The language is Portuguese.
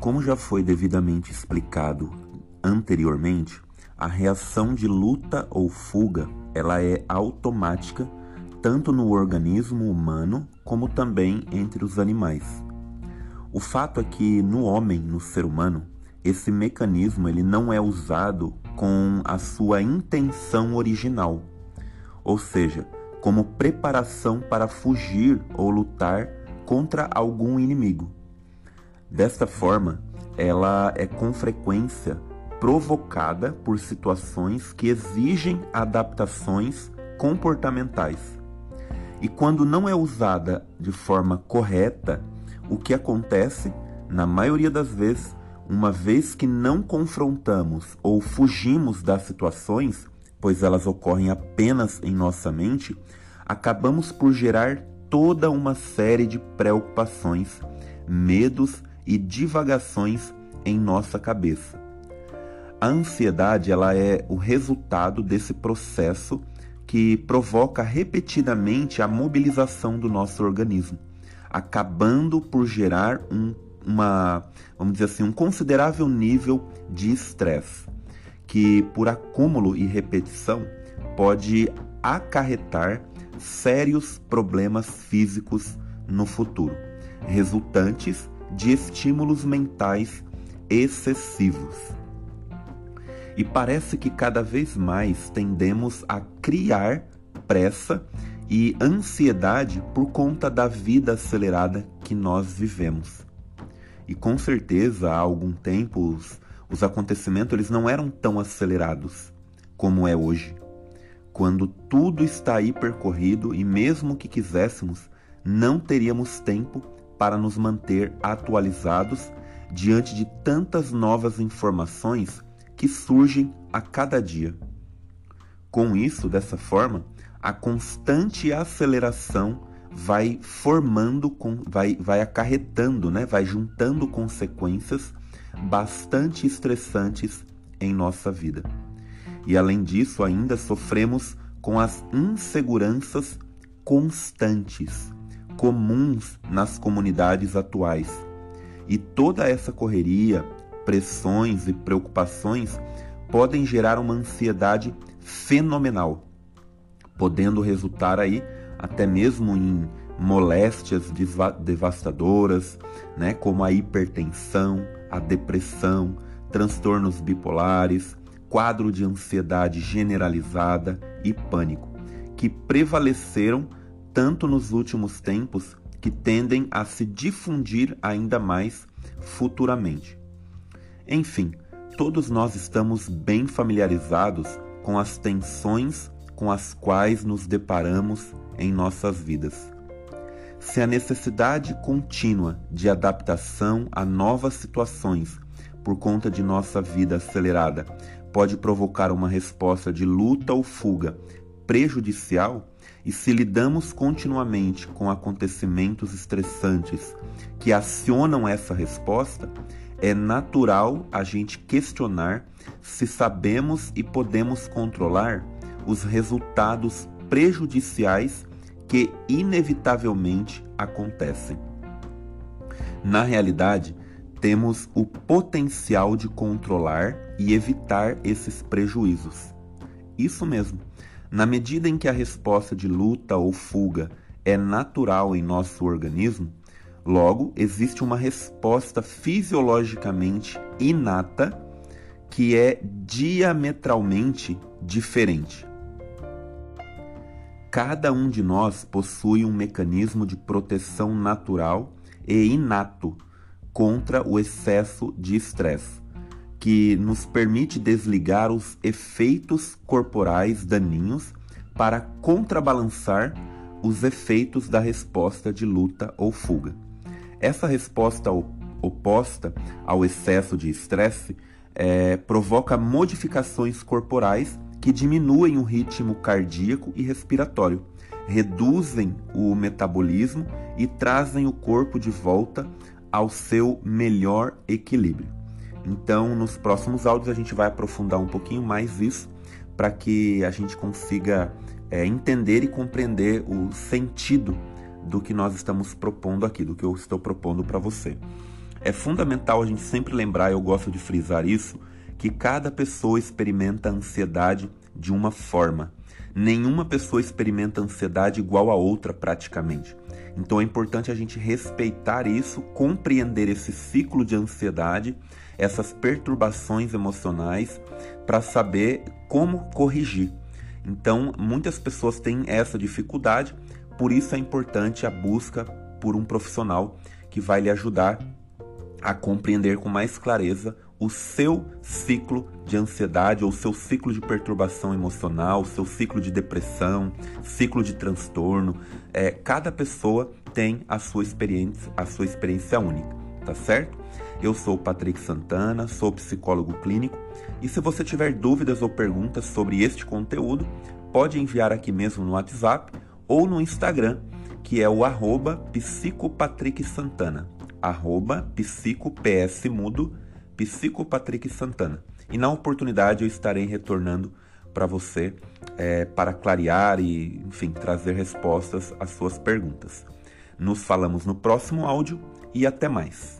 Como já foi devidamente explicado anteriormente, a reação de luta ou fuga, ela é automática tanto no organismo humano como também entre os animais. O fato é que no homem, no ser humano, esse mecanismo ele não é usado com a sua intenção original, ou seja, como preparação para fugir ou lutar contra algum inimigo. Desta forma, ela é com frequência provocada por situações que exigem adaptações comportamentais. E quando não é usada de forma correta, o que acontece, na maioria das vezes, uma vez que não confrontamos ou fugimos das situações, pois elas ocorrem apenas em nossa mente, acabamos por gerar toda uma série de preocupações, medos e divagações em nossa cabeça. A ansiedade ela é o resultado desse processo que provoca repetidamente a mobilização do nosso organismo, acabando por gerar um, uma, vamos dizer assim, um considerável nível de estresse, que por acúmulo e repetição pode acarretar sérios problemas físicos no futuro, resultantes de estímulos mentais excessivos. E parece que cada vez mais tendemos a criar pressa e ansiedade por conta da vida acelerada que nós vivemos. E com certeza, há algum tempo, os, os acontecimentos eles não eram tão acelerados como é hoje. Quando tudo está hipercorrido e mesmo que quiséssemos, não teríamos tempo para nos manter atualizados diante de tantas novas informações que surgem a cada dia. Com isso, dessa forma, a constante aceleração vai formando, vai, vai acarretando, né? vai juntando consequências bastante estressantes em nossa vida. E além disso, ainda sofremos com as inseguranças constantes comuns nas comunidades atuais. E toda essa correria, pressões e preocupações podem gerar uma ansiedade fenomenal, podendo resultar aí até mesmo em moléstias devastadoras, né, como a hipertensão, a depressão, transtornos bipolares, quadro de ansiedade generalizada e pânico, que prevaleceram tanto nos últimos tempos que tendem a se difundir ainda mais futuramente. Enfim, todos nós estamos bem familiarizados com as tensões com as quais nos deparamos em nossas vidas. Se a necessidade contínua de adaptação a novas situações por conta de nossa vida acelerada pode provocar uma resposta de luta ou fuga prejudicial, e se lidamos continuamente com acontecimentos estressantes que acionam essa resposta, é natural a gente questionar se sabemos e podemos controlar os resultados prejudiciais que inevitavelmente acontecem. Na realidade, temos o potencial de controlar e evitar esses prejuízos. Isso mesmo. Na medida em que a resposta de luta ou fuga é natural em nosso organismo, logo existe uma resposta fisiologicamente inata que é diametralmente diferente. Cada um de nós possui um mecanismo de proteção natural e inato contra o excesso de estresse que nos permite desligar os efeitos corporais daninhos para contrabalançar os efeitos da resposta de luta ou fuga. Essa resposta oposta ao excesso de estresse é, provoca modificações corporais que diminuem o ritmo cardíaco e respiratório, reduzem o metabolismo e trazem o corpo de volta ao seu melhor equilíbrio. Então, nos próximos áudios, a gente vai aprofundar um pouquinho mais isso para que a gente consiga é, entender e compreender o sentido do que nós estamos propondo aqui, do que eu estou propondo para você. É fundamental a gente sempre lembrar, eu gosto de frisar isso, que cada pessoa experimenta ansiedade de uma forma. Nenhuma pessoa experimenta ansiedade igual a outra praticamente. Então é importante a gente respeitar isso, compreender esse ciclo de ansiedade, essas perturbações emocionais, para saber como corrigir. Então, muitas pessoas têm essa dificuldade, por isso é importante a busca por um profissional que vai lhe ajudar a compreender com mais clareza o seu ciclo de ansiedade ou seu ciclo de perturbação emocional, seu ciclo de depressão, ciclo de transtorno. É, cada pessoa tem a sua experiência, a sua experiência única, tá certo? Eu sou o Patrick Santana, sou psicólogo clínico e se você tiver dúvidas ou perguntas sobre este conteúdo, pode enviar aqui mesmo no WhatsApp ou no Instagram, que é o arroba psicopatricksantana, arroba psicopatricksantana. E na oportunidade eu estarei retornando para você é, para clarear e, enfim, trazer respostas às suas perguntas. Nos falamos no próximo áudio e até mais.